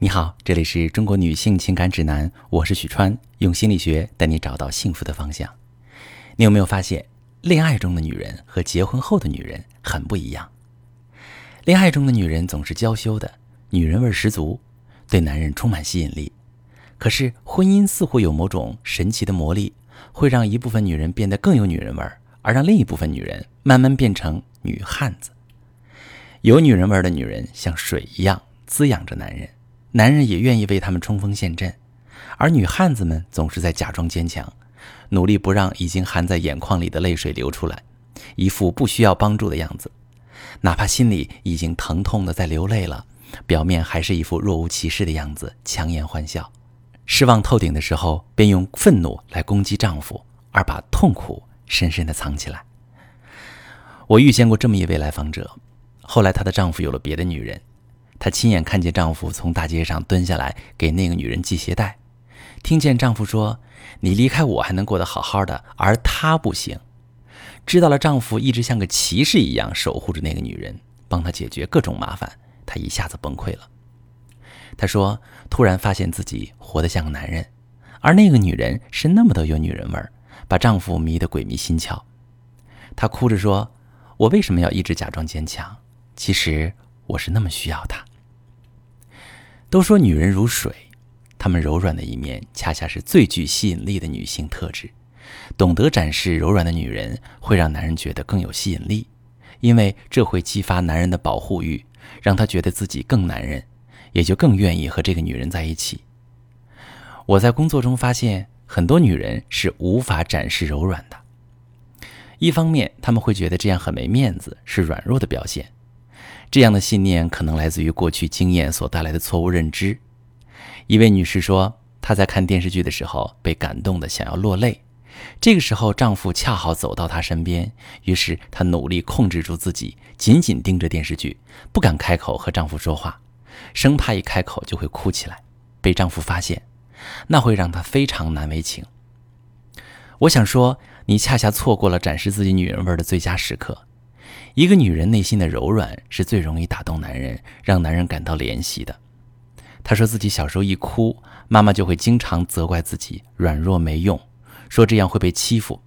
你好，这里是中国女性情感指南，我是许川，用心理学带你找到幸福的方向。你有没有发现，恋爱中的女人和结婚后的女人很不一样？恋爱中的女人总是娇羞的，女人味十足，对男人充满吸引力。可是婚姻似乎有某种神奇的魔力，会让一部分女人变得更有女人味，而让另一部分女人慢慢变成女汉子。有女人味的女人像水一样滋养着男人。男人也愿意为他们冲锋陷阵，而女汉子们总是在假装坚强，努力不让已经含在眼眶里的泪水流出来，一副不需要帮助的样子。哪怕心里已经疼痛的在流泪了，表面还是一副若无其事的样子，强颜欢笑。失望透顶的时候，便用愤怒来攻击丈夫，而把痛苦深深的藏起来。我遇见过这么一位来访者，后来她的丈夫有了别的女人。她亲眼看见丈夫从大街上蹲下来给那个女人系鞋带，听见丈夫说：“你离开我还能过得好好的，而她不行。”知道了丈夫一直像个骑士一样守护着那个女人，帮她解决各种麻烦，她一下子崩溃了。她说：“突然发现自己活得像个男人，而那个女人是那么的有女人味儿，把丈夫迷得鬼迷心窍。”她哭着说：“我为什么要一直假装坚强？其实我是那么需要他。”都说女人如水，她们柔软的一面恰恰是最具吸引力的女性特质。懂得展示柔软的女人，会让男人觉得更有吸引力，因为这会激发男人的保护欲，让他觉得自己更男人，也就更愿意和这个女人在一起。我在工作中发现，很多女人是无法展示柔软的。一方面，她们会觉得这样很没面子，是软弱的表现。这样的信念可能来自于过去经验所带来的错误认知。一位女士说，她在看电视剧的时候被感动的想要落泪，这个时候丈夫恰好走到她身边，于是她努力控制住自己，紧紧盯着电视剧，不敢开口和丈夫说话，生怕一开口就会哭起来，被丈夫发现，那会让她非常难为情。我想说，你恰恰错过了展示自己女人味的最佳时刻。一个女人内心的柔软是最容易打动男人，让男人感到怜惜的。她说自己小时候一哭，妈妈就会经常责怪自己软弱没用，说这样会被欺负。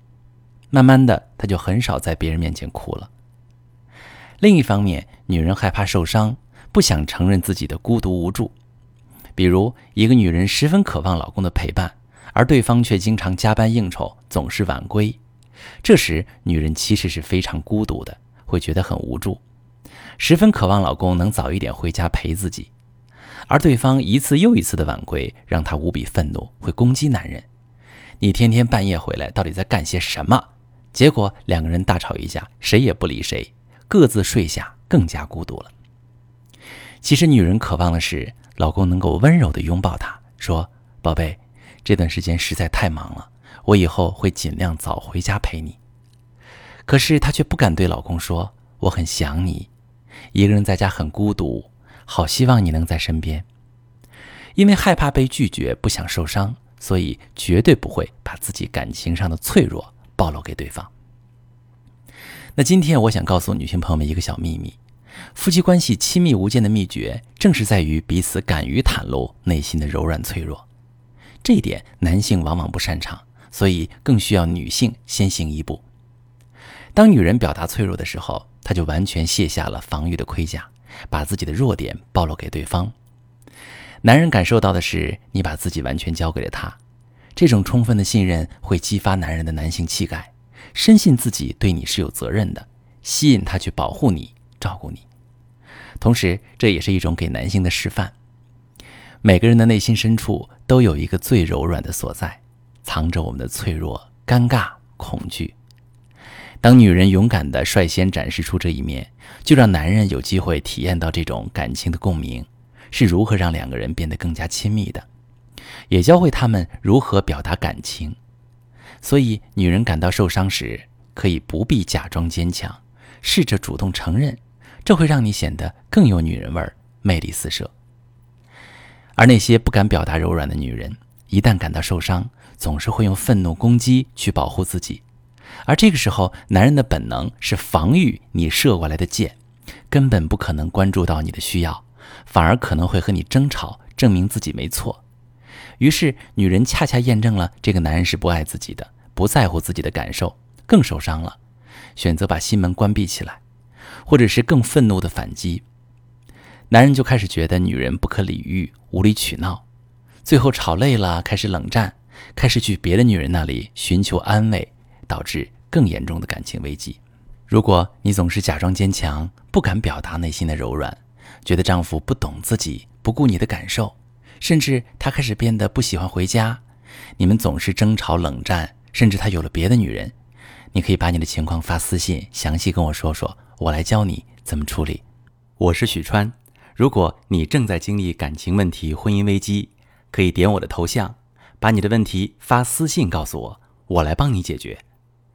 慢慢的，她就很少在别人面前哭了。另一方面，女人害怕受伤，不想承认自己的孤独无助。比如，一个女人十分渴望老公的陪伴，而对方却经常加班应酬，总是晚归，这时女人其实是非常孤独的。会觉得很无助，十分渴望老公能早一点回家陪自己，而对方一次又一次的晚归，让她无比愤怒，会攻击男人。你天天半夜回来，到底在干些什么？结果两个人大吵一架，谁也不理谁，各自睡下，更加孤独了。其实女人渴望的是老公能够温柔的拥抱她，说：“宝贝，这段时间实在太忙了，我以后会尽量早回家陪你。”可是她却不敢对老公说：“我很想你，一个人在家很孤独，好希望你能在身边。”因为害怕被拒绝，不想受伤，所以绝对不会把自己感情上的脆弱暴露给对方。那今天我想告诉女性朋友们一个小秘密：夫妻关系亲密无间的秘诀，正是在于彼此敢于袒露内心的柔软脆弱。这一点男性往往不擅长，所以更需要女性先行一步。当女人表达脆弱的时候，她就完全卸下了防御的盔甲，把自己的弱点暴露给对方。男人感受到的是你把自己完全交给了他，这种充分的信任会激发男人的男性气概，深信自己对你是有责任的，吸引他去保护你、照顾你。同时，这也是一种给男性的示范。每个人的内心深处都有一个最柔软的所在，藏着我们的脆弱、尴尬、恐惧。当女人勇敢地率先展示出这一面，就让男人有机会体验到这种感情的共鸣，是如何让两个人变得更加亲密的，也教会他们如何表达感情。所以，女人感到受伤时，可以不必假装坚强，试着主动承认，这会让你显得更有女人味儿，魅力四射。而那些不敢表达柔软的女人，一旦感到受伤，总是会用愤怒攻击去保护自己。而这个时候，男人的本能是防御你射过来的箭，根本不可能关注到你的需要，反而可能会和你争吵，证明自己没错。于是，女人恰恰验证了这个男人是不爱自己的，不在乎自己的感受，更受伤了，选择把心门关闭起来，或者是更愤怒的反击。男人就开始觉得女人不可理喻、无理取闹，最后吵累了，开始冷战，开始去别的女人那里寻求安慰，导致更严重的感情危机。如果你总是假装坚强，不敢表达内心的柔软，觉得丈夫不懂自己，不顾你的感受，甚至他开始变得不喜欢回家，你们总是争吵冷战，甚至他有了别的女人，你可以把你的情况发私信，详细跟我说说，我来教你怎么处理。我是许川，如果你正在经历感情问题、婚姻危机，可以点我的头像，把你的问题发私信告诉我，我来帮你解决。